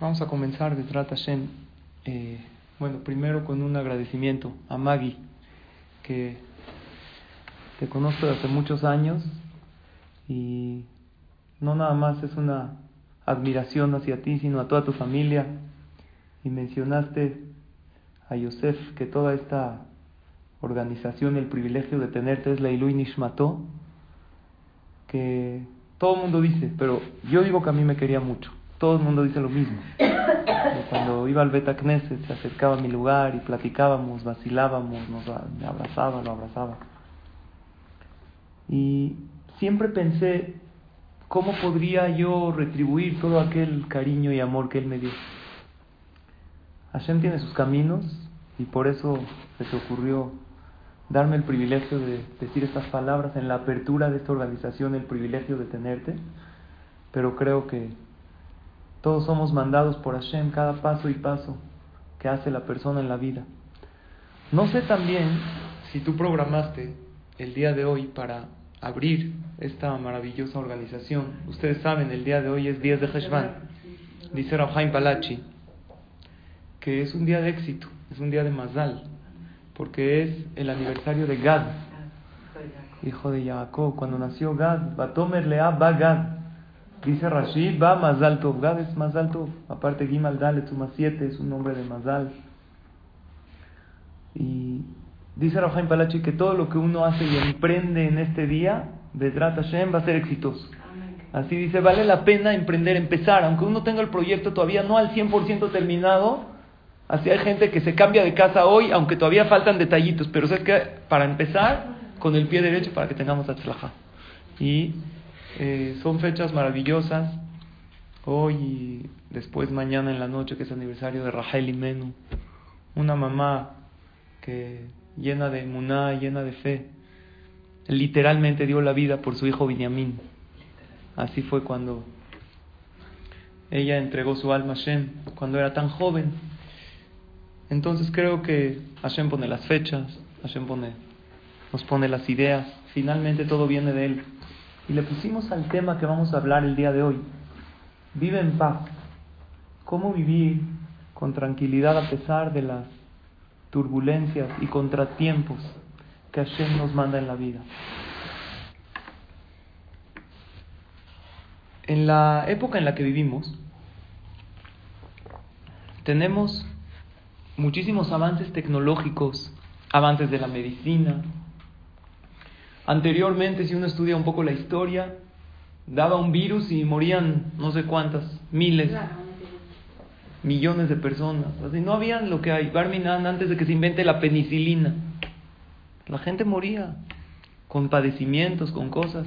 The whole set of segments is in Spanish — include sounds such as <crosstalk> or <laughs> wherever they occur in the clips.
Vamos a comenzar de Hashem. Eh, bueno, primero con un agradecimiento a Maggie, que te conozco desde hace muchos años y no nada más es una admiración hacia ti, sino a toda tu familia. Y mencionaste a Yosef que toda esta organización, el privilegio de tenerte es la Ilui Nishmato, que todo el mundo dice, pero yo digo que a mí me quería mucho. Todo el mundo dice lo mismo. Cuando iba al Beta Knesset se acercaba a mi lugar y platicábamos, vacilábamos, nos me abrazaba, lo abrazaba. Y siempre pensé cómo podría yo retribuir todo aquel cariño y amor que él me dio. Hashem tiene sus caminos y por eso se te ocurrió darme el privilegio de decir estas palabras en la apertura de esta organización, el privilegio de tenerte, pero creo que todos somos mandados por Hashem cada paso y paso que hace la persona en la vida. No sé también si tú programaste el día de hoy para abrir esta maravillosa organización. Ustedes saben, el día de hoy es 10 de Heshvan. Dice Rabhaim Palachi que es un día de éxito, es un día de Mazal, porque es el aniversario de Gad, hijo de Jacob. Cuando nació Gad, Batomer Lea va Gad. Dice Rashid, va Mazal Tov. Gad es Mazal Tov. Aparte, Gimal Dalet, suma 7, es un nombre de Mazal. Y dice Rafael Palachi que todo lo que uno hace y emprende en este día, Bedrat Hashem, va a ser exitoso. Así dice, vale la pena emprender, empezar, aunque uno tenga el proyecto todavía no al 100% terminado. Así hay gente que se cambia de casa hoy, aunque todavía faltan detallitos, pero es que para empezar, con el pie derecho para que tengamos atzlaja. Y eh, son fechas maravillosas. Hoy y después mañana en la noche, que es aniversario de Rahel y Menú. Una mamá que llena de muná, llena de fe, literalmente dio la vida por su hijo Binyamin. Así fue cuando ella entregó su alma a Hashem, cuando era tan joven. Entonces creo que Hashem pone las fechas, Hashem pone, nos pone las ideas, finalmente todo viene de Él. Y le pusimos al tema que vamos a hablar el día de hoy. Vive en paz. ¿Cómo vivir con tranquilidad a pesar de las turbulencias y contratiempos que Hashem nos manda en la vida? En la época en la que vivimos, tenemos muchísimos avances tecnológicos, avances de la medicina. Anteriormente, si uno estudia un poco la historia, daba un virus y morían no sé cuántas, miles, millones de personas. Así, no habían lo que hay. Barminan antes de que se invente la penicilina. La gente moría con padecimientos, con cosas.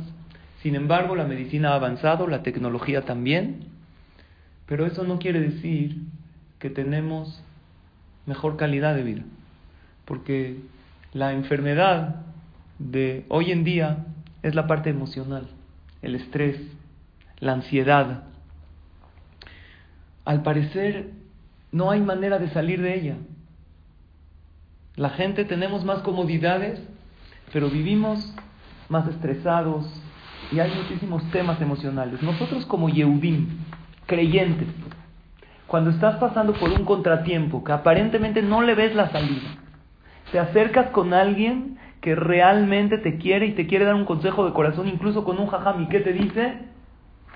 Sin embargo, la medicina ha avanzado, la tecnología también, pero eso no quiere decir que tenemos mejor calidad de vida, porque la enfermedad de hoy en día es la parte emocional, el estrés, la ansiedad. Al parecer no hay manera de salir de ella. La gente tenemos más comodidades, pero vivimos más estresados y hay muchísimos temas emocionales. Nosotros como Yehudim, creyentes, cuando estás pasando por un contratiempo que aparentemente no le ves la salida, te acercas con alguien que realmente te quiere y te quiere dar un consejo de corazón, incluso con un jajam, ¿y qué te dice?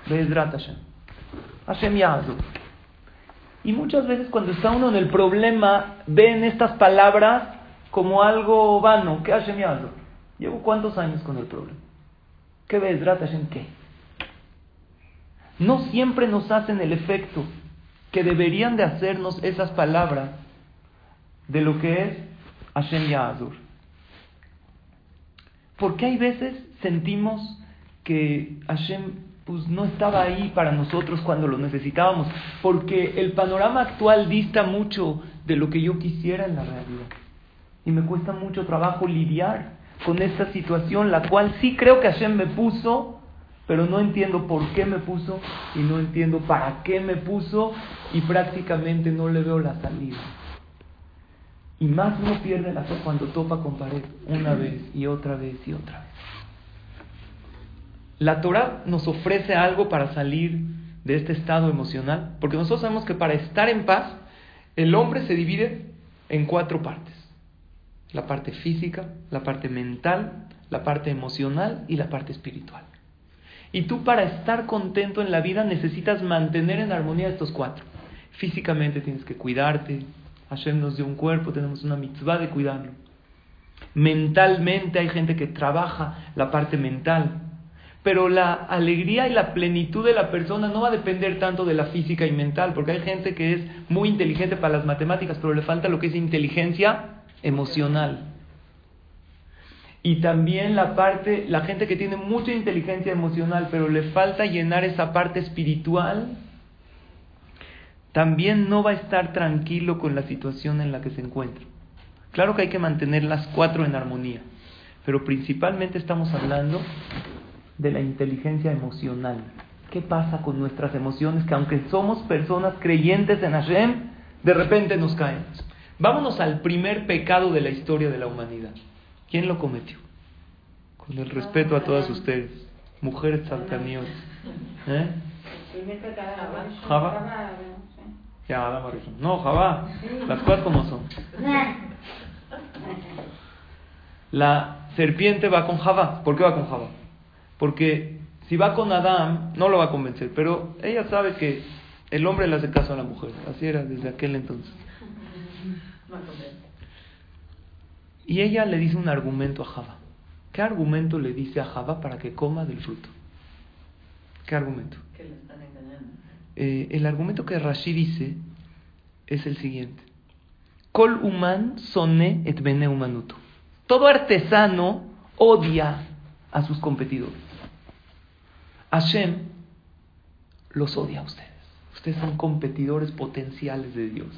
Be'ezrat Hashem. Hashem Yahazu. Y muchas veces cuando está uno en el problema, ven estas palabras como algo vano. ¿Qué Hashem Yahazu? Llevo cuántos años con el problema. ¿Qué Be'ezrat Hashem qué? No siempre nos hacen el efecto que deberían de hacernos esas palabras de lo que es Hashem Yahazur. Porque hay veces sentimos que Hashem pues no estaba ahí para nosotros cuando lo necesitábamos, porque el panorama actual dista mucho de lo que yo quisiera en la realidad. Y me cuesta mucho trabajo lidiar con esta situación, la cual sí creo que Hashem me puso, pero no entiendo por qué me puso y no entiendo para qué me puso y prácticamente no le veo la salida. Y más uno pierde la fe cuando topa con pared una vez y otra vez y otra vez. La Torah nos ofrece algo para salir de este estado emocional, porque nosotros sabemos que para estar en paz, el hombre se divide en cuatro partes. La parte física, la parte mental, la parte emocional y la parte espiritual. Y tú para estar contento en la vida necesitas mantener en armonía estos cuatro. Físicamente tienes que cuidarte. Hashem nos dio un cuerpo, tenemos una mitzvah de cuidarlo. Mentalmente hay gente que trabaja la parte mental, pero la alegría y la plenitud de la persona no va a depender tanto de la física y mental, porque hay gente que es muy inteligente para las matemáticas, pero le falta lo que es inteligencia emocional. Y también la parte, la gente que tiene mucha inteligencia emocional, pero le falta llenar esa parte espiritual, también no va a estar tranquilo con la situación en la que se encuentra. Claro que hay que mantener las cuatro en armonía, pero principalmente estamos hablando de la inteligencia emocional. ¿Qué pasa con nuestras emociones que aunque somos personas creyentes en Hashem, de repente nos caen? Vámonos al primer pecado de la historia de la humanidad. ¿Quién lo cometió? Con el respeto a todas ustedes, mujeres saltaníos. ¿Eh? Java. Adam No, Java. Las cosas como son. La serpiente va con Java. ¿Por qué va con Java? Porque si va con Adán, no lo va a convencer. Pero ella sabe que el hombre le hace caso a la mujer. Así era desde aquel entonces. Y ella le dice un argumento a Java. ¿Qué argumento le dice a Java para que coma del fruto? ¿Qué argumento? Que le están engañando. Eh, el argumento que Rashi dice es el siguiente. Kol human sone et bene humanuto. Todo artesano odia a sus competidores. Hashem los odia a ustedes. Ustedes son competidores potenciales de Dios.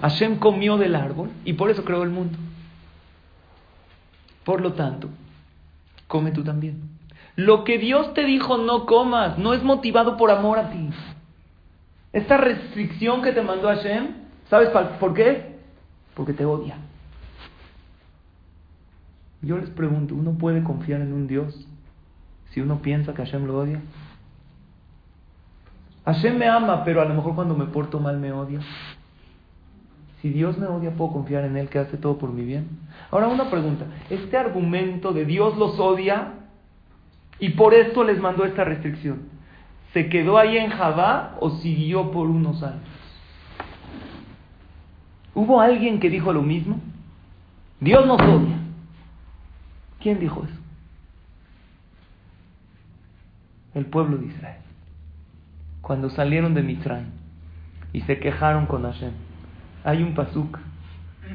Hashem comió del árbol y por eso creó el mundo. Por lo tanto, come tú también. Lo que Dios te dijo no comas no es motivado por amor a ti. Esta restricción que te mandó Hashem, ¿sabes por qué? Porque te odia. Yo les pregunto, ¿uno puede confiar en un Dios si uno piensa que Hashem lo odia? Hashem me ama, pero a lo mejor cuando me porto mal me odia. Si Dios me odia, ¿puedo confiar en Él que hace todo por mi bien? Ahora una pregunta. ¿Este argumento de Dios los odia y por esto les mandó esta restricción? ¿Se quedó ahí en Jabá o siguió por unos años? ¿Hubo alguien que dijo lo mismo? Dios nos odia. ¿Quién dijo eso? el pueblo de Israel. Cuando salieron de Mitzrayim y se quejaron con Hashem. Hay un pasuk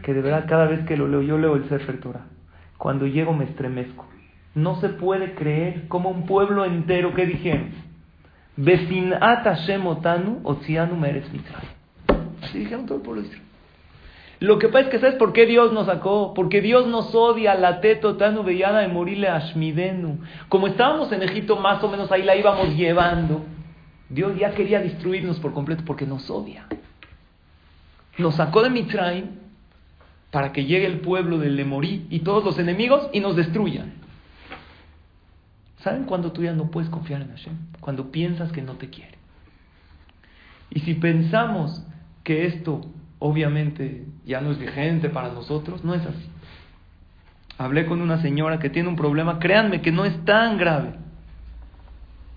que de verdad cada vez que lo leo, yo leo el Sefer Torah. Cuando llego me estremezco. No se puede creer como un pueblo entero que dijeron, Vecinat Hashem otanu otzianu meres. Así dijeron todo el pueblo de Israel. Lo que pasa es que ¿sabes por qué Dios nos sacó? Porque Dios nos odia, la teto tanu bellada de morirle ashmidenu. Como estábamos en Egipto, más o menos ahí la íbamos llevando. Dios ya quería destruirnos por completo porque nos odia. Nos sacó de Mitraim para que llegue el pueblo del Lemorí y todos los enemigos y nos destruyan. ¿Saben cuándo tú ya no puedes confiar en Hashem? Cuando piensas que no te quiere. Y si pensamos que esto obviamente ya no es vigente para nosotros, no es así. Hablé con una señora que tiene un problema, créanme que no es tan grave.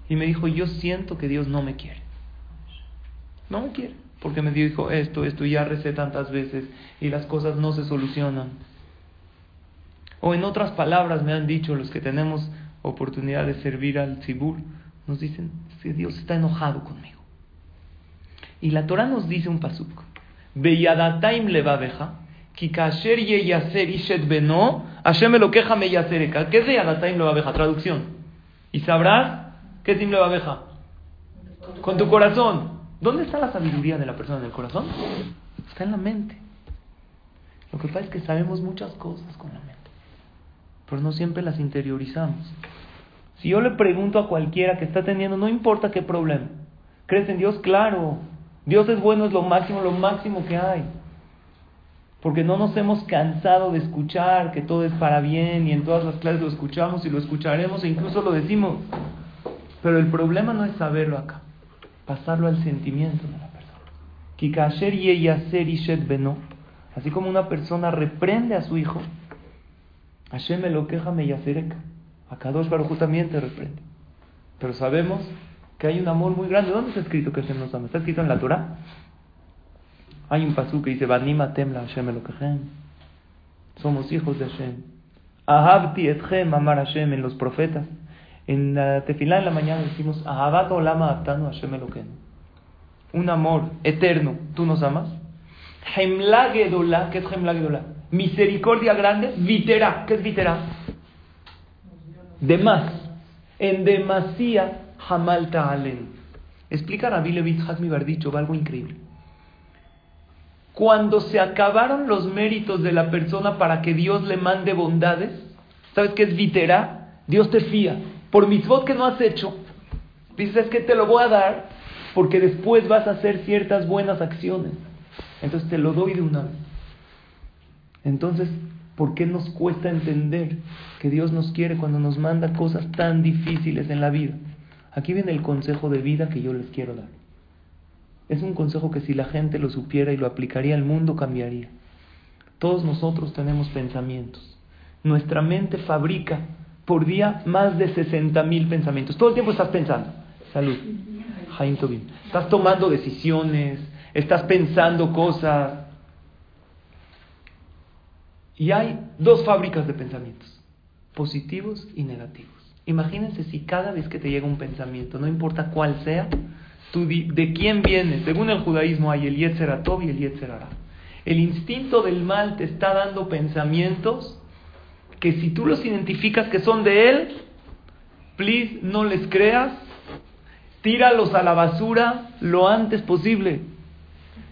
Y me dijo, yo siento que Dios no me quiere. No me quiere, porque me dijo esto, esto, ya recé tantas veces y las cosas no se solucionan. O en otras palabras me han dicho los que tenemos oportunidad de servir al Tzibur, nos dicen que Dios está enojado conmigo. Y la Torah nos dice un pasuk, Beyadataim levabeja, kikasher yeyaser ishet beno, Hashem me lo queja me yasereka. ¿Qué es Beyadataim levabeja? Traducción. Y sabrás ¿Qué es simple babeja? Con tu corazón. ¿Dónde está la sabiduría de la persona en el corazón? Está en la mente. Lo que pasa es que sabemos muchas cosas con la mente, pero no siempre las interiorizamos. Si yo le pregunto a cualquiera que está teniendo, no importa qué problema, ¿crees en Dios? Claro, Dios es bueno, es lo máximo, lo máximo que hay. Porque no nos hemos cansado de escuchar que todo es para bien y en todas las clases lo escuchamos y lo escucharemos e incluso lo decimos. Pero el problema no es saberlo acá, pasarlo al sentimiento de la persona. Así como una persona reprende a su hijo, Hashem lo queja me yacereka. A Kadosh Baruj también te reprende. Pero sabemos que hay un amor muy grande. ¿Dónde está escrito que Hashem nos ama? ¿Está escrito en la Torah? Hay un pasú que dice, Banima temla Hashem lo Somos hijos de Hashem. Ahabti etchem amar Hashem en los profetas. En la tefilá en la mañana decimos, Ahabat olama aptanu Hashem lo Un amor eterno. ¿Tú nos amas? Hemla Gedola, ¿qué es Hemla Gedola? Misericordia grande, vitera, ¿qué es vitera? De más. En demasía, Hamal Ta'alen. Explica Rabbi Levitz Hazmi dicho algo increíble. Cuando se acabaron los méritos de la persona para que Dios le mande bondades, ¿sabes qué es vitera? Dios te fía. Por mis votos que no has hecho, dices que te lo voy a dar porque después vas a hacer ciertas buenas acciones. Entonces te lo doy de una vez. Entonces, ¿por qué nos cuesta entender que Dios nos quiere cuando nos manda cosas tan difíciles en la vida? Aquí viene el consejo de vida que yo les quiero dar. Es un consejo que si la gente lo supiera y lo aplicaría, el mundo cambiaría. Todos nosotros tenemos pensamientos. Nuestra mente fabrica por día más de 60 mil pensamientos. Todo el tiempo estás pensando. Salud. Jaim Tobin. Estás tomando decisiones, estás pensando cosas. Y hay dos fábricas de pensamientos, positivos y negativos. Imagínense si cada vez que te llega un pensamiento, no importa cuál sea, de quién viene. Según el judaísmo hay el Yetzer y el Yetzer El instinto del mal te está dando pensamientos que si tú los identificas que son de él, please no les creas, tíralos a la basura lo antes posible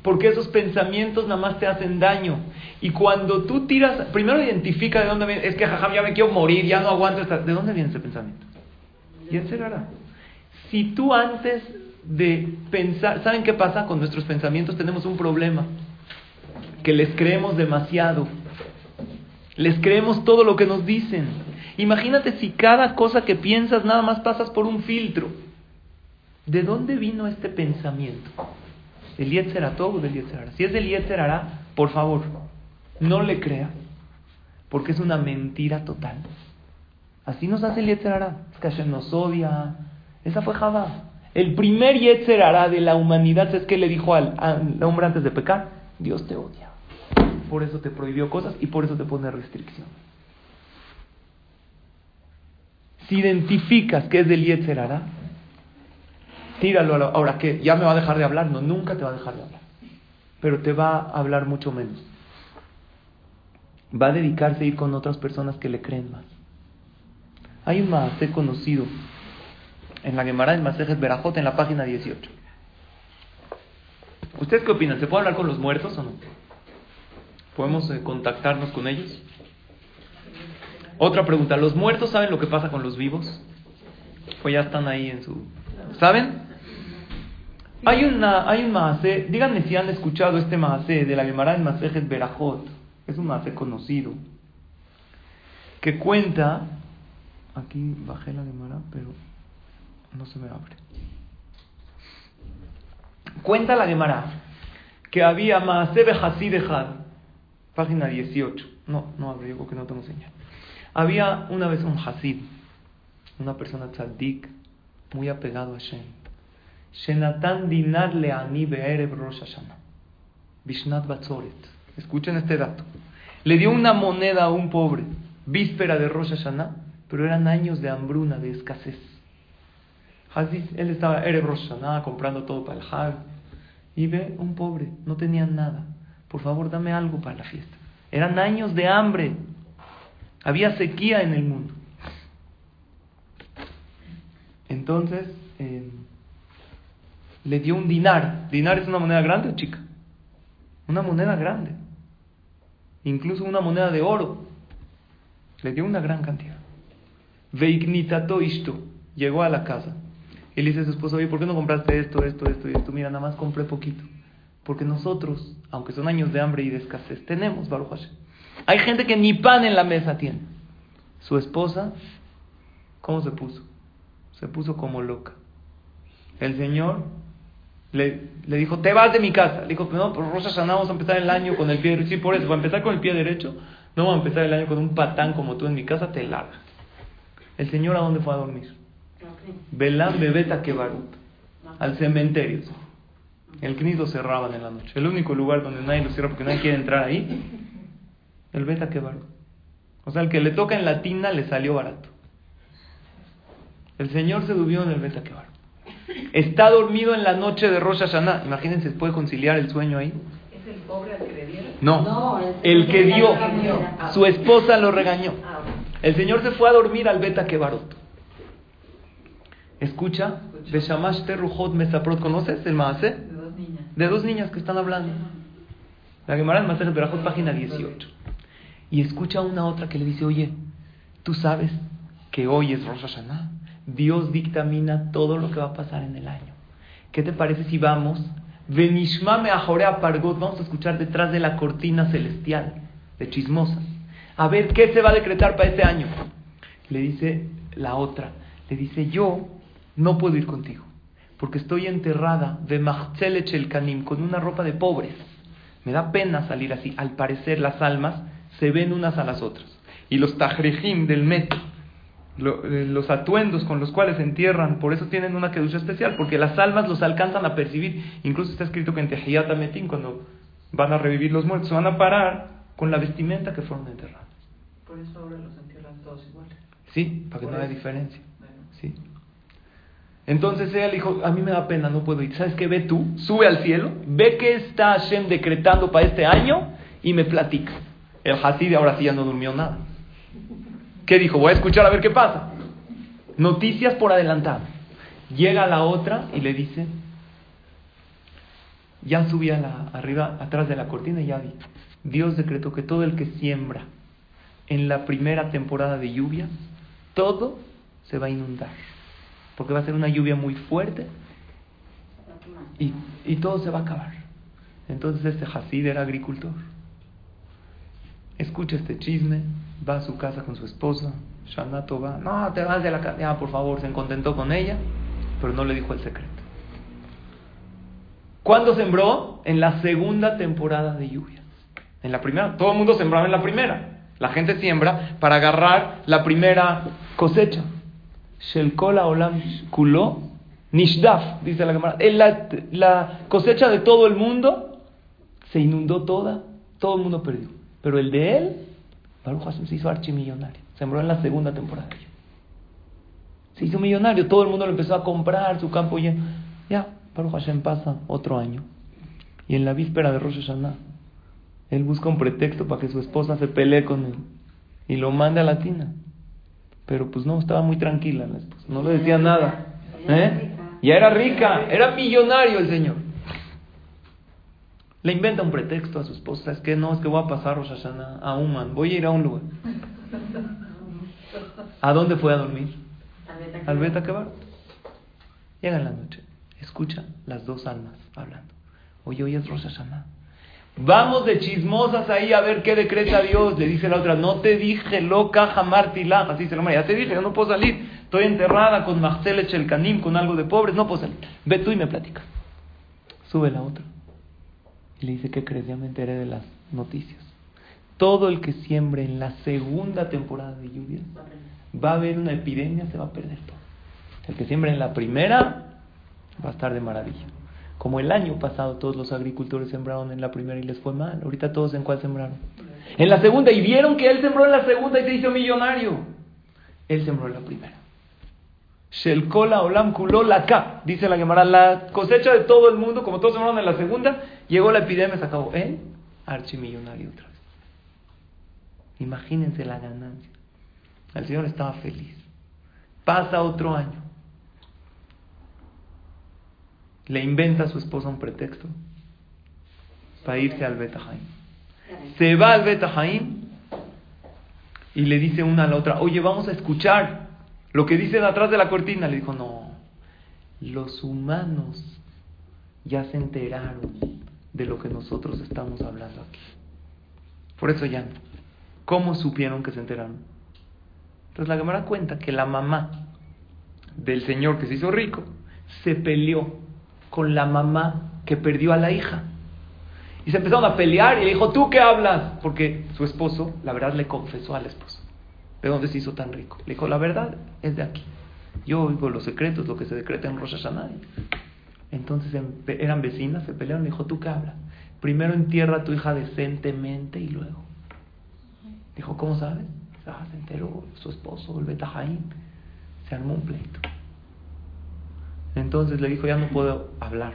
porque esos pensamientos nada más te hacen daño. Y cuando tú tiras, primero identifica de dónde viene, es que jajam, ya me quiero morir, ya no aguanto esta... ¿De dónde viene ese pensamiento? Y será. Si tú antes de pensar, ¿saben qué pasa? Con nuestros pensamientos tenemos un problema, que les creemos demasiado. Les creemos todo lo que nos dicen. Imagínate si cada cosa que piensas nada más pasas por un filtro. ¿De dónde vino este pensamiento? ¿Del Yetzer o del Yetzer Si es del Yetzer por favor, no le crea, porque es una mentira total. Así nos hace el Yetzer Es que Hashem nos odia. Esa fue Java. El primer Yetzer de la humanidad es que le dijo al, hombre antes de pecar, Dios te odia. Por eso te prohibió cosas y por eso te pone restricción. Si identificas que es del Yetzer tíralo ahora que ya me va a dejar de hablar, no, nunca te va a dejar de hablar, pero te va a hablar mucho menos. Va a dedicarse a ir con otras personas que le creen más. Hay un maasé conocido en la Gemara del Masejes Berajot en la página 18. ¿Ustedes qué opinan? ¿Se puede hablar con los muertos o no? ¿Podemos eh, contactarnos con ellos? Otra pregunta, ¿los muertos saben lo que pasa con los vivos? ¿O ya están ahí en su... ¿Saben? Hay, un maasé, díganme si han escuchado este maasé de la Gemara en Masejet Berajot, es un maasé conocido, que cuenta, aquí bajé la Gemara, pero no se me abre. Cuenta la Gemara que había maasé Behasidehad, página 18, no, no abre, yo que no tengo señal. Había una vez un Hasid, una persona tzaddik, muy apegado a Shem Shenatan dinar le'ani be'erev Rosh Hashanah. Bishnat Batzoret. Escuchen este dato. Le dio una moneda a un pobre, víspera de Rosh Hashanah, pero eran años de hambruna, de escasez. él estaba Erev Rosh Hashanah comprando todo para el Hag. Y ve un pobre, no tenía nada. Por favor, dame algo para la fiesta. Eran años de hambre. Había sequía en el mundo. Entonces, eh, le dio un dinar. ¿Dinar es una moneda grande chica? Una moneda grande. Incluso una moneda de oro. Le dio una gran cantidad. Veignitato isto. Llegó a la casa. Y le dice a su esposo, oye, ¿por qué no compraste esto, esto, esto y esto? Mira, nada más compré poquito. Porque nosotros, aunque son años de hambre y de escasez, tenemos Baruch. Hay gente que ni pan en la mesa tiene. Su esposa, ¿cómo se puso? Se puso como loca. El Señor le, dijo, te vas de mi casa. Le dijo, no, pero Rosa Hashanah vamos a empezar el año con el pie derecho. Sí, por eso, para empezar con el pie derecho, no vamos a empezar el año con un patán como tú en mi casa, te largas. El Señor a dónde fue a dormir? Belán Bebeta Kebarut, al cementerio. El CNIS lo cerraban en la noche. El único lugar donde nadie lo cierra porque nadie quiere entrar ahí, el Beta Kebarut. O sea, el que le toca en la tina le salió barato. El Señor se durmió en el Beta Kebarut. Está dormido en la noche de Rosh Hashanah. Imagínense, ¿puede conciliar el sueño ahí? ¿Es el pobre al que le dieron? No, No, el que dio. Su esposa lo regañó. Ah. El Señor se fue a dormir al Beta Kebarot. Escucha, Beshamash Terruhot Mesaprot, ¿conoces el Maase? De dos niñas. De dos niñas que están hablando. La Gemara en Maase Berajot, página 18. Y escucha una otra que le dice, oye, tú sabes que hoy es Rosh Hashanah. Dios dictamina todo lo que va a pasar en el año. ¿Qué te parece si vamos? Venishmame Ajorea Pargot, vamos a escuchar detrás de la cortina celestial, de chismosa. A ver qué se va a decretar para este año. Le dice la otra, le dice, yo no puedo ir contigo, porque estoy enterrada de Machzelech el Kanim, con una ropa de pobres. Me da pena salir así. Al parecer las almas se ven unas a las otras. Y los tajrejim del metro, lo- eh, los atuendos con los cuales se entierran, por eso tienen una kedusha especial, porque las almas los alcanzan a percibir. Incluso está escrito que en Tehiyat Metim, cuando van a revivir los muertos, van a parar con la vestimenta que fueron enterrados. Por eso ahora los entierran todos iguales. Sí, para que no haya diferencia. Bueno. Sí. Entonces ella le dijo, a mí me da pena, no puedo ir. ¿Sabes qué? Ve tú, sube al cielo, ve qué está Hashem decretando para este año y me platica. El Hasid ahora sí ya no durmió nada. ¿Qué dijo? Voy a escuchar a ver qué pasa. Noticias por adelantado. Llega la otra y le dice, ya subí a la, arriba, atrás de la cortina y ya vi. Dios decretó que todo el que siembra en la primera temporada de lluvia, todo se va a inundar. Porque va a ser una lluvia muy fuerte y, y todo se va a acabar. Entonces este Hasid era agricultor. Escucha este chisme, va a su casa con su esposa, Shanato va, no, te vas de la casa, ya por favor, se contentó con ella, pero no le dijo el secreto. ¿Cuándo sembró? En la segunda temporada de lluvias. En la primera, todo el mundo sembraba en la primera. La gente siembra para agarrar la primera cosecha. Shelkola olam kulo nishdaf, dice la Gemara. En La, la cosecha de todo el mundo se inundó toda, todo el mundo perdió. Pero el de él, Baruch Hashem se hizo archimillonario. Sembró en la segunda temporada. Se hizo millonario, todo el mundo lo empezó a comprar, su campo lleno. Ya, Baruch Hashem pasa otro año. Y en la víspera de Rosh Hashanah, él busca un pretexto para que su esposa se pelee con él. Y lo manda a la tina. Pero pues no, estaba muy tranquila la esposa. No le decía nada. ¿Eh? Ya era rica, era millonario el señor. Le inventa un pretexto a su esposa. Es que no, es que voy a pasar Rosh Hashanah a Uman. Voy a ir a un lugar. ¿A dónde fue a dormir? Al Beta Kebar. Llega en la noche. Escucha las dos almas hablando. Oye, hoy es Rosh Hashanah. Vamos de chismosas ahí a ver qué decreta Dios. Le dice la otra, no te dije loca jamartilá. Así la madre, ya te dije, yo no puedo salir. Estoy enterrada con Marcelech el Canim, con algo de pobres, no puedo salir. Ve tú y me platicas. Sube la otra. Y le dice, ¿qué crees? Ya me enteré de las noticias. Todo el que siembre en la segunda temporada de lluvias va a haber una epidemia, se va a perder todo. El que siembre en la primera va a estar de maravilla. Como el año pasado todos los agricultores sembraron en la primera y les fue mal. Ahorita todos en cuál sembraron. En la segunda. Y vieron que él sembró en la segunda y se hizo millonario. Él sembró en la primera. Shelkola olam kuló la ka. Dice la Gemara. La cosecha de todo el mundo, como todos sembraron en la segunda, llegó la epidemia, se acabó. Él, archimillonario otra vez. Imagínense la ganancia. El Señor estaba feliz. Pasa otro año. le inventa a su esposa un pretexto para irse al Betajaim. Se va al Betajaim y le dice una a la otra, oye, vamos a escuchar lo que dicen atrás de la cortina. Le dijo, no, los humanos ya se enteraron de lo que nosotros estamos hablando aquí. Por eso ya. ¿Cómo supieron que se enteraron? Entonces la Gemara cuenta que la mamá del señor que se hizo rico se peleó con la mamá que perdió a la hija. Y se empezaron a pelear y le dijo, ¿tú qué hablas? Porque su esposo, la verdad, le confesó al esposo. ¿De dónde se hizo tan rico? Le dijo, la verdad es de aquí. Yo oigo los secretos, lo que se decreta en Rosh Hashanah. Entonces em, eran vecinas, se pelearon, le dijo, ¿tú qué hablas? Primero entierra a tu hija decentemente y luego. Dijo, ¿cómo sabes? Ah, se enteró su esposo, el Betajaim. Se armó un pleito. Entonces le dijo, ya no puedo hablar.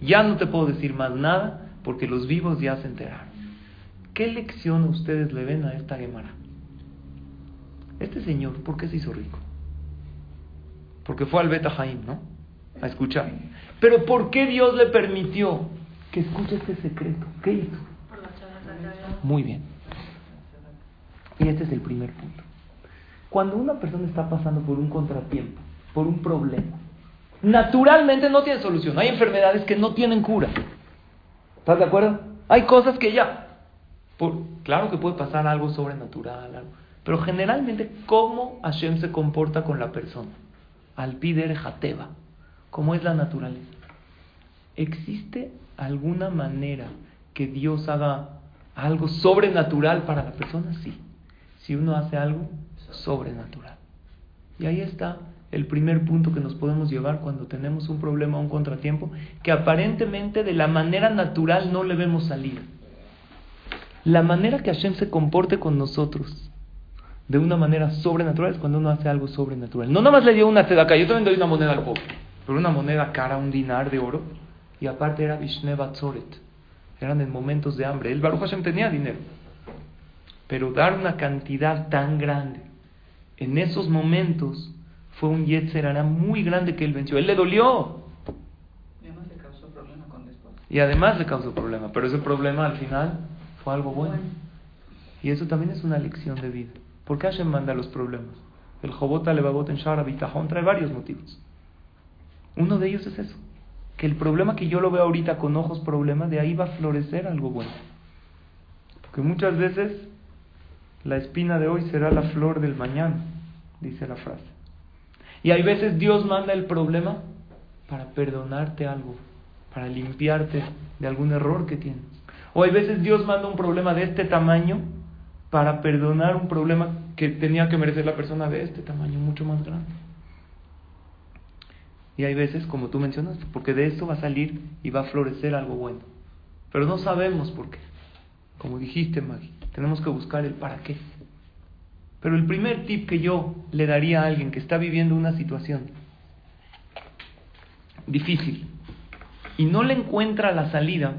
Ya no te puedo decir más nada porque los vivos ya se enteraron. ¿Qué lección ustedes le ven a esta Gemara? Este señor, ¿por qué se hizo rico? Porque fue al Beta ¿no? A escuchar. Pero ¿por qué Dios le permitió que escuche este secreto? ¿Qué hizo? Muy bien. Y este es el primer punto. Cuando una persona está pasando por un contratiempo, por un problema, naturalmente no tiene solución. Hay enfermedades que no tienen cura. ¿Estás de acuerdo? Hay cosas que ya. Por, claro que puede pasar algo sobrenatural, algo, pero generalmente, ¿cómo Hashem se comporta con la persona? Al pider jateva, ¿cómo es la naturaleza? ¿Existe alguna manera que Dios haga algo sobrenatural para la persona? Sí. Si uno hace algo sobrenatural. Y ahí está el primer punto que nos podemos llevar cuando tenemos un problema o un contratiempo, que aparentemente de la manera natural no le vemos salir. La manera que Hashem se comporte con nosotros de una manera sobrenatural es cuando uno hace algo sobrenatural. No nada más le dio una acá yo también doy una moneda al pobre, pero una moneda cara, un dinar de oro, y aparte era Vishneva Tzoret. Eran en momentos de hambre. El Baruch Hashem tenía dinero, pero dar una cantidad tan grande en esos momentos fue un Yetzerara muy grande que él venció. Él le dolió. Y además le causó problema con después. Y además le causó problema, pero ese problema al final fue algo bueno. Y eso también es una lección de vida. ¿Por qué Hashem manda los problemas? El Jobota Levavot en Shara Bitajón trae varios motivos. Uno de ellos es eso, que el problema que yo lo veo ahorita con ojos problema, de ahí va a florecer algo bueno. Porque muchas veces la espina de hoy será la flor del mañana, dice la frase. Y hay veces Dios manda el problema para perdonarte algo, para limpiarte de algún error que tienes. O hay veces Dios manda un problema de este tamaño para perdonar un problema que tenía que merecer la persona de este tamaño, mucho más grande. Y hay veces, como tú mencionaste, porque de esto va a salir y va a florecer algo bueno. Pero no sabemos por qué. Como dijiste, Maggie, tenemos que buscar el para qué. Pero el primer tip que yo le daría a alguien que está viviendo una situación difícil y no le encuentra la salida,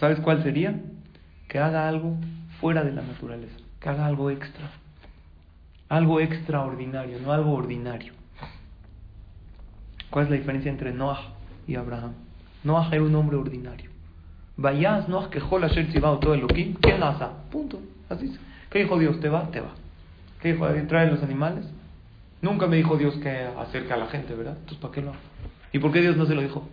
¿sabes cuál sería? Que haga algo fuera de la naturaleza, que haga algo extra, algo extraordinario, no algo ordinario. ¿Cuál es la diferencia entre Noah y Abraham? Noah era un hombre ordinario. Vayas Noah que ayer todo el loquín, ¿qué nasa? Punto. Así es. ¿Qué dijo Dios? ¿Te va? Te va. ¿Qué dijo? ¿Trae los animales? Nunca me dijo Dios que acerca a la gente, ¿verdad? Entonces, ¿para qué lo hago? ¿Y por qué Dios no se lo dijo?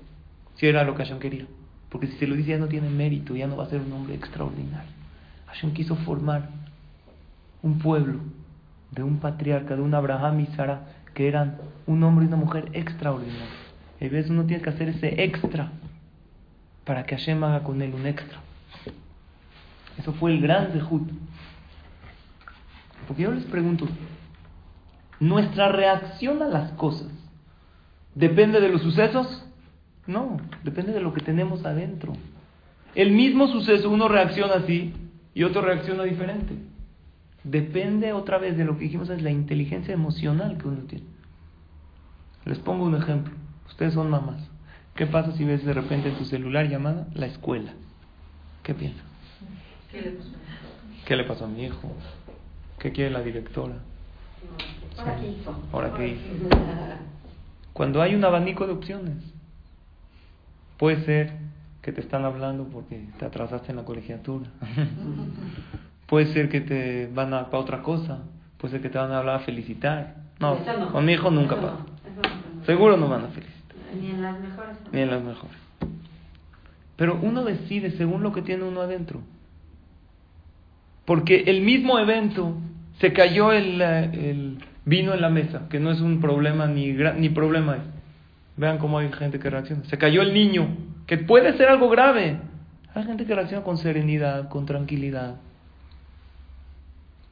Si era lo que Hashem quería. Porque si se lo dice ya no tiene mérito, ya no va a ser un hombre extraordinario. Hashem quiso formar un pueblo de un patriarca, de un Abraham y Sara, que eran un hombre y una mujer extraordinarios. A veces uno tiene que hacer ese extra para que Hashem haga con él un extra. Eso fue el gran Zehut porque yo les pregunto, ¿nuestra reacción a las cosas depende de los sucesos? No, depende de lo que tenemos adentro. El mismo suceso, uno reacciona así y otro reacciona diferente. Depende otra vez de lo que dijimos, es la inteligencia emocional que uno tiene. Les pongo un ejemplo. Ustedes son mamás. ¿Qué pasa si ves de repente en tu celular llamada la escuela? ¿Qué piensas? ¿Qué le pasó? ¿Qué le pasó a mi hijo? ¿Qué quiere la directora? ¿Ahora qué hizo? ¿Ahora qué hizo? Cuando hay un abanico de opciones. Puede ser que te están hablando porque te atrasaste en la colegiatura. <laughs> Puede ser que te van a para otra cosa. Puede ser que te van a hablar a felicitar. No, con mi hijo nunca pasa. Seguro no van a felicitar. Ni en las mejores. Ni en las mejores. Pero uno decide según lo que tiene uno adentro. Porque el mismo evento se cayó el, eh, el vino en la mesa, que no es un problema ni, ni problema es. Vean cómo hay gente que reacciona. Se cayó el niño, que puede ser algo grave. Hay gente que reacciona con serenidad, con tranquilidad.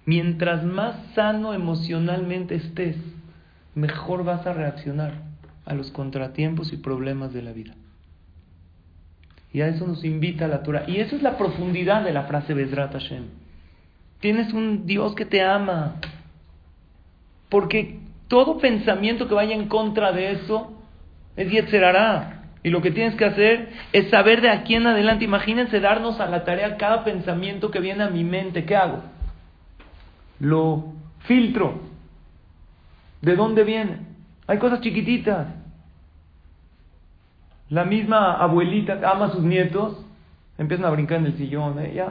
Mientras más sano emocionalmente estés, mejor vas a reaccionar a los contratiempos y problemas de la vida. Y a eso nos invita la Torah. Y eso es la profundidad de la frase Bezrat Hashem. Tienes un Dios que te ama. Porque todo pensamiento que vaya en contra de eso es Yetzerará. Y lo que tienes que hacer es saber de aquí en adelante. Imagínense darnos a la tarea cada pensamiento que viene a mi mente. ¿Qué hago? Lo filtro. ¿De dónde viene? Hay cosas chiquititas. La misma abuelita que ama a sus nietos, empiezan a brincar en el sillón. ¿eh?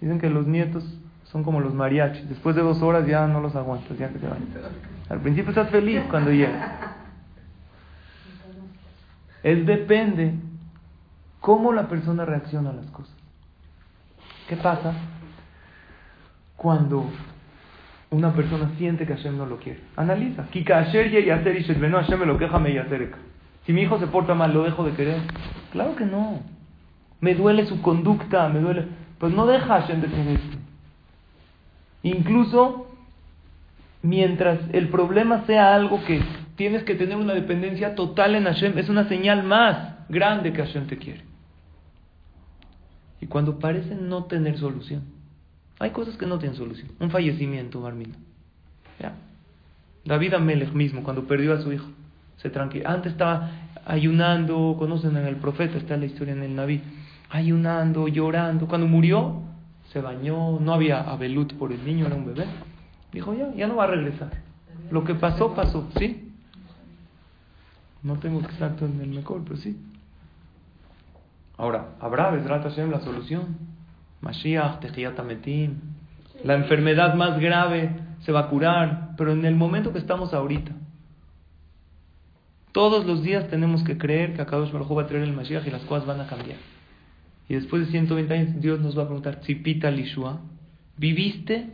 Dicen que los nietos son como los mariachis. Después de dos horas ya no los aguantas, ya que se vayan. Al principio estás feliz cuando llega. Es depende cómo la persona reacciona a las cosas. ¿Qué pasa cuando una persona siente que Hashem no lo quiere? Analiza. Si mi hijo se porta mal, ¿lo dejo de querer? Claro que no. Me duele su conducta, me duele. Pues no deja a Hashem de quererte. Incluso mientras el problema sea algo que tienes que tener una dependencia total en Hashem, es una señal más grande que Hashem te quiere. Y cuando parece no tener solución, hay cosas que no tienen solución. Un fallecimiento, Barmina. Ya. David Amelech mismo, cuando perdió a su hijo, se tranquilizó. Antes estaba ayunando, conocen en el profeta, está la historia en el Naví, ayunando, llorando. Cuando murió, se bañó, no había abelut por el niño, era un bebé. Dijo, ya, ya no va a regresar. Lo que pasó, pasó, ¿sí? No tengo exacto en el mejor, pero sí. Ahora, habrá, Bezrat Hashem, la solución. Mashiach, Tehiyat Ametim. La enfermedad más grave se va a curar, pero en el momento que estamos ahorita, todos los días tenemos que creer que Akadosh Baruj Hu va a traer el Mashiach y las cosas van a cambiar. Y después de 120 años, Dios nos va a preguntar, Tzipita Lishua, ¿viviste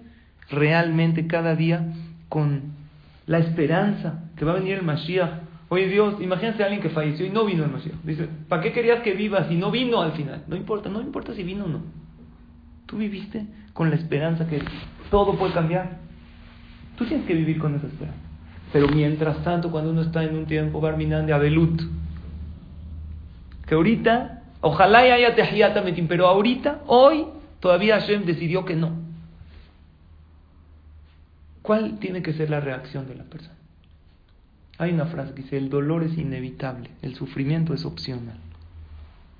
realmente cada día con la esperanza que va a venir el Mashiach? Oye Dios, imagínate a alguien que falleció y no vino el Mashiach. Dice, ¿para qué querías que vivas y no vino al final? No importa, no importa si vino o no. Tú viviste con la esperanza que todo puede cambiar. Tú tienes que vivir con esa esperanza. Pero mientras tanto, cuando uno está en un tiempo barminan de Abelut, que ahorita, ojalá y haya Tehiyat Ametim, pero ahorita, hoy, todavía Hashem decidió que no. ¿Cuál tiene que ser la reacción de la persona? Hay una frase que dice, el dolor es inevitable, el sufrimiento es opcional.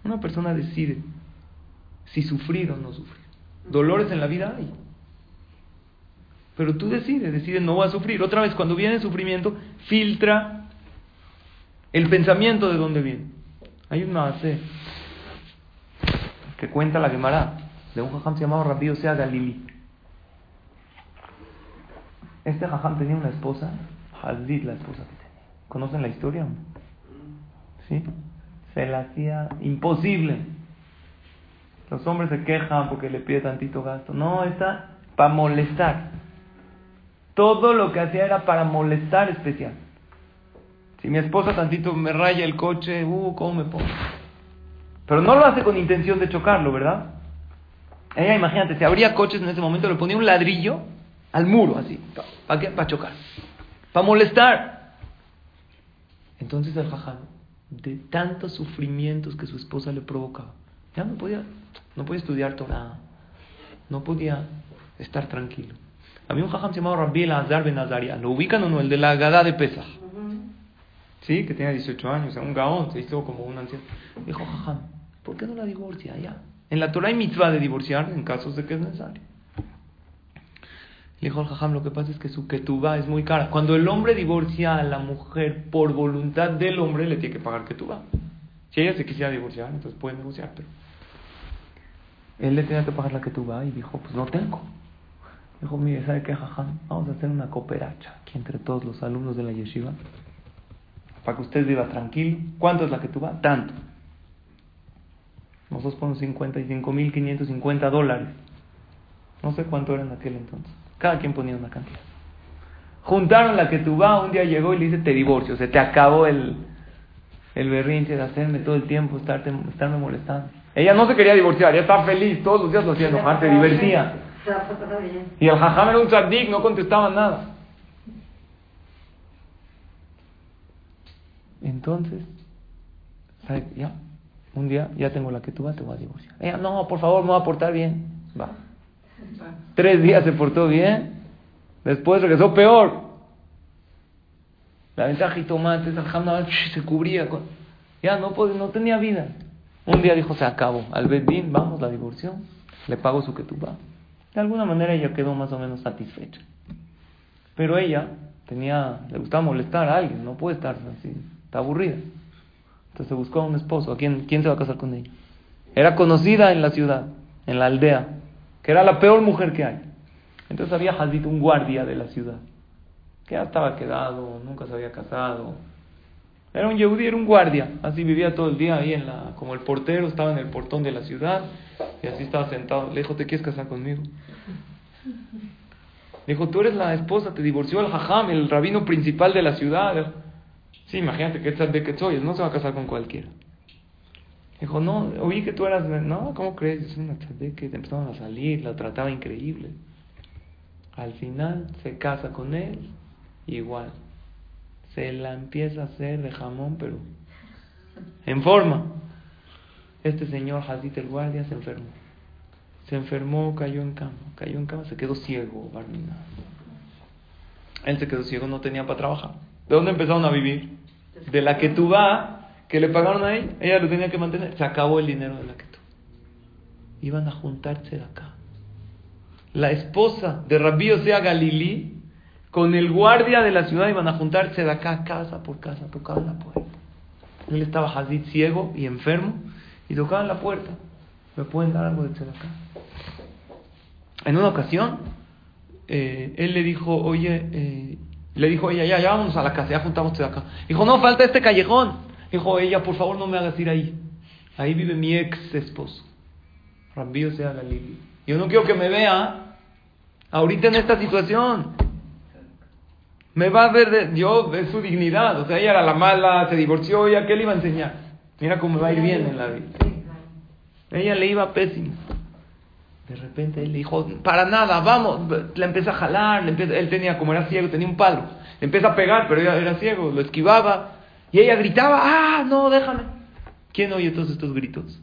Una persona decide si sufrir o no sufrir. Dolores en la vida hay. Pero tú decides, decides no voy a sufrir. Otra vez, cuando viene sufrimiento, filtra el pensamiento de dónde viene. Hay un maase que cuenta la Gemara de un jajam llamado Rabbi Osea Galili. Este jajam tenía una esposa, Hazid la esposa que tenía. ¿Conocen la historia? ¿Sí? Se la hacía imposible. Los hombres se quejan porque le pide tantito gasto. No, está para molestar. Todo lo que hacía era para molestar especial. Si mi esposa tantito me raya el coche, uh, ¿cómo me pongo? Pero no lo hace con intención de chocarlo, ¿verdad? Ella, imagínate, si habría coches en ese momento, le ponía un ladrillo al muro, así. ¿Para qué? Para chocar. Para molestar. Entonces el jajam, de tantos sufrimientos que su esposa le provocaba, ya no podía, no podía estudiar Torah, no podía estar tranquilo. Había un jajam llamado Rabbi Azar Ben Azaria, ¿lo ubican o no? El de la Gadá de Pesach. Sí, que tenía 18 años, un gaón, se hizo como un anciano. Dijo, jajam, ¿por qué no la divorcia ya? En la Torah hay mitzvah de divorciar en casos de que es necesario. Le dijo al jajam, lo que pasa es que su ketubá es muy cara. Cuando el hombre divorcia a la mujer por voluntad del hombre, le tiene que pagar ketubá. Si ella se quisiera divorciar, entonces puede negociar, pero él le tenía que pagar la que tú vas y dijo, pues no tengo. Dijo, mire, ¿sabe qué, jajam? Vamos a hacer una cooperacha aquí entre todos los alumnos de la yeshiva para que usted viva tranquilo. ¿Cuánto es la que tú vas? Tanto. Nosotros ponemos 55.550 dólares. No sé cuánto era en aquel entonces. Cada quien ponía una cantidad. Juntaron la que tú vas, un día llegó y le dice, te divorcio, se te acabó el, el berrinche de hacerme todo el tiempo, estarte, estarme molestando. Ella no se quería divorciar, ella estaba feliz, todos los días lo hacía enojar, se divertía. Y el jajam era un tzaddik, no contestaba nada. Entonces, ¿sabes? Ya, un día ya tengo la que tú vas, te voy a divorciar. Ella, no, por favor, me voy a portar bien. Va. Tres días se portó bien, después regresó peor. La ventaja y tomates, jajam se cubría. Con... Ya no, no tenía vida. Un día dijo, se acabó. Al Bedín, vamos, la divorció. Le pago su vas. De alguna manera ella quedó más o menos satisfecha. Pero ella tenía, le gustaba molestar a alguien, no puede estar así, está aburrida. Entonces buscó a un esposo, ¿a quién, quién se va a casar con ella? Era conocida en la ciudad, en la aldea, que era la peor mujer que hay. Entonces había Hazit, un guardia de la ciudad, que ya estaba quedado, nunca se había casado. Era un yehudí, era un guardia, así vivía todo el día ahí en la, como el portero, estaba en el portón de la ciudad y así estaba sentado. Le dijo, ¿te quieres casar conmigo? Le <laughs> dijo, tú eres la esposa, te divorció el jajam, el rabino principal de la ciudad. Sí, imagínate que de que soy, no se va a casar con cualquiera. Dijo, no, oí que tú eras, no, ¿cómo crees? Es una que te empezaron a salir, la trataba increíble. Al final se casa con él, igual. Se la empieza a hacer de jamón, pero en forma. Este señor Hazit el guardia se enfermó. Se enfermó, cayó en cama, cayó en cama, se quedó ciego, Barmina. Él se quedó ciego, no tenía para trabajar. ¿De dónde empezaron a vivir? De la que tú que le pagaron a él, ella lo tenía que mantener. Se acabó el dinero de la que tú. Iban a juntarse de acá. La esposa de Rabí Osea Galilí con el guardia de la ciudad iban a juntarse de acá, casa por casa, tocaban la puerta. Él estaba Hazid ciego y enfermo y tocaban la puerta. ¿Me pueden dar algo de acá? En una ocasión, eh, él le dijo, oye, eh, le dijo ella, ya, ya vámonos a la casa, ya juntamos acá. Dijo, no, falta este callejón. Dijo ella, por favor no me hagas ir ahí. Ahí vive mi ex esposo. Rambío sea Galileo. Yo no quiero que me vea ahorita en esta situación. Me va a ver de, yo de su dignidad. O sea, ella era la mala, se divorció, ¿ya qué le iba a enseñar? Mira cómo va a ir bien en la vida. Ella le iba pésimo. De repente él le dijo, para nada, vamos. Le empieza a jalar, él tenía, como era ciego, tenía un palo. Empieza a pegar, pero ella era ciego, lo esquivaba. Y ella gritaba, ah, no, déjame. ¿Quién oye todos estos gritos?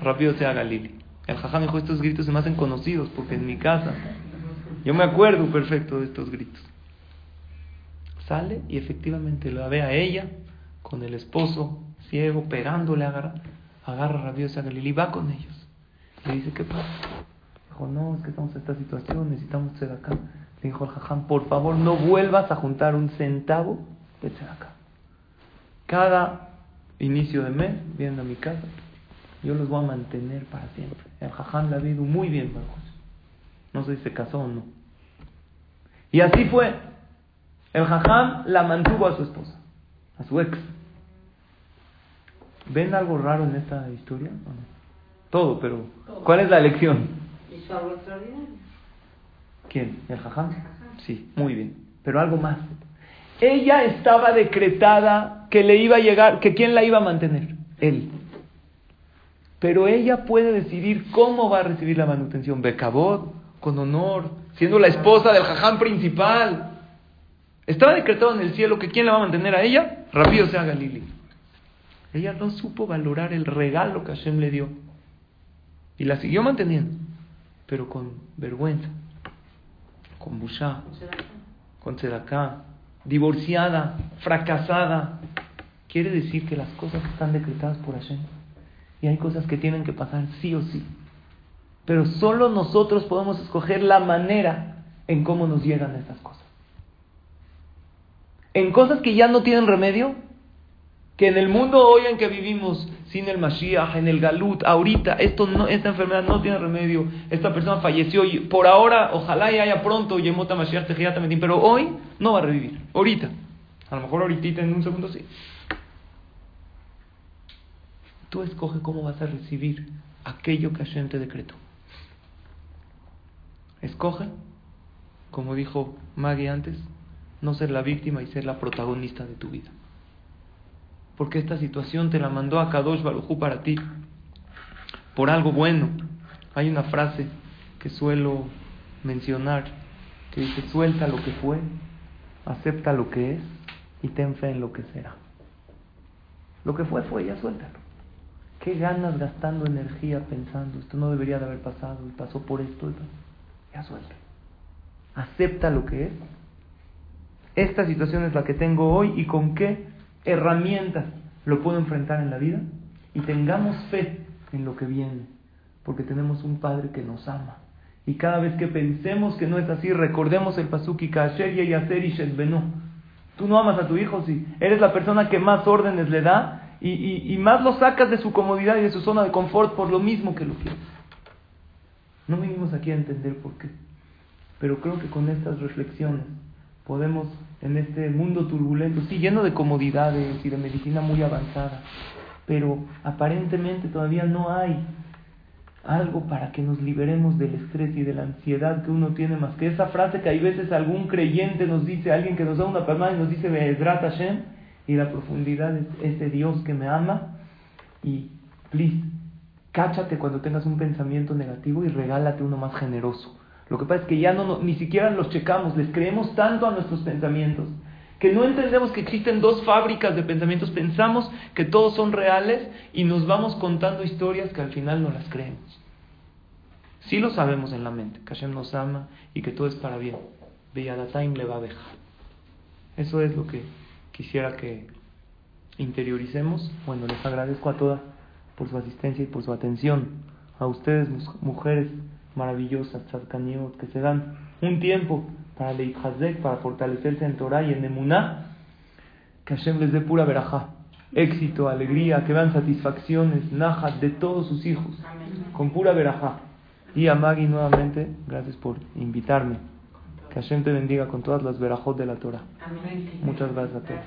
Rápido sea Galili. El jajá me dijo, estos gritos se me hacen conocidos, porque en mi casa, yo me acuerdo perfecto de estos gritos. Sale y efectivamente la ve a ella con el esposo ciego, pegándole, agarra, agarra rabiosa Galilí, va con ellos. Le dice, ¿qué pasa? Dijo, no, es que estamos en esta situación, necesitamos ser acá. Le dijo al jajam, por favor, no vuelvas a juntar un centavo de acá. Cada inicio de mes vienen a mi casa, yo los voy a mantener para siempre. El jajam la ha muy bien, No sé si se casó o no. Y así fue. El jajam la mantuvo a su esposa, a su ex. ¿Ven algo raro en esta historia? Todo, pero ¿cuál es la lección? ¿Quién? ¿El jajam? Sí, muy bien. Pero algo más. Ella estaba decretada que le iba a llegar, que quién la iba a mantener, él. Pero ella puede decidir cómo va a recibir la manutención, becabot, con honor, siendo la esposa del jajam principal. Estaba decretado en el cielo que quién la va a mantener a ella, rápido sea Galili. Ella no supo valorar el regalo que Hashem le dio. Y la siguió manteniendo, pero con vergüenza, con bushá, con tzedaká, divorciada, fracasada. Quiere decir que las cosas están decretadas por Hashem. Y hay cosas que tienen que pasar sí o sí. Pero solo nosotros podemos escoger la manera en cómo nos llegan estas cosas. En cosas que ya no tienen remedio, Que en el mundo hoy en que vivimos, sin el Mashiach, en el Galut, ahorita, esto no, esta enfermedad no tiene remedio, esta persona falleció y por ahora, ojalá y haya pronto Yemota Mashiach Tejiat pero hoy no va a revivir, ahorita. A lo mejor ahorita en un segundo sí. Tú escoge cómo vas a recibir aquello que Hashem te decretó. Escoge, como dijo Maggie antes, no ser la víctima y ser la protagonista de tu vida. Porque esta situación te la mandó a Kadosh Barujú para ti, por algo bueno. Hay una frase que suelo mencionar que dice, suelta lo que fue, acepta lo que es y ten fe en lo que será. Lo que fue fue, ya suéltalo. ¿Qué ganas gastando energía pensando, esto no debería de haber pasado y pasó por esto? Ya suelta. Acepta lo que es. Esta situación es la que tengo hoy y con qué herramientas lo puedo enfrentar en la vida. Y tengamos fe en lo que viene, porque tenemos un Padre que nos ama. Y cada vez que pensemos que no es así, recordemos el Pasuki Kasher y Yaser y Tú no amas a tu hijo, si eres la persona que más órdenes le da y, y, más lo sacas de su comodidad y de su zona de confort por lo mismo que lo quieres. No vinimos aquí a entender por qué, pero creo que con estas reflexiones podemos en este mundo turbulento, sí, lleno de comodidades y de medicina muy avanzada, pero aparentemente todavía no hay algo para que nos liberemos del estrés y de la ansiedad que uno tiene más que esa frase que hay veces algún creyente nos dice, alguien que nos da una palmada y nos dice Be'ezrat Hashem y la profundidad es ese Dios que me ama y please, cáchate cuando tengas un pensamiento negativo y regálate uno más generoso. Lo que pasa es que ya no, ni siquiera los checamos, les creemos tanto a nuestros pensamientos que no entendemos que existen dos fábricas de pensamientos, pensamos que todos son reales y nos vamos contando historias que al final no las creemos. Sí lo sabemos en la mente, que Hashem nos ama y que todo es para bien. time le va a dejar. Eso es lo que quisiera que interioricemos. Bueno, les agradezco a todas por su asistencia y por su atención. A ustedes, mujeres maravillosas, que se dan un tiempo para Leithazek, para fortalecerse en Torah y en Emuná, que Hashem les dé pura verajá, éxito, alegría, que vean satisfacciones, najas de todos sus hijos, con pura verajá. Y a Maggie nuevamente, gracias por invitarme. Que Hashem te bendiga con todas las verajot de la Torah. Muchas gracias a todos.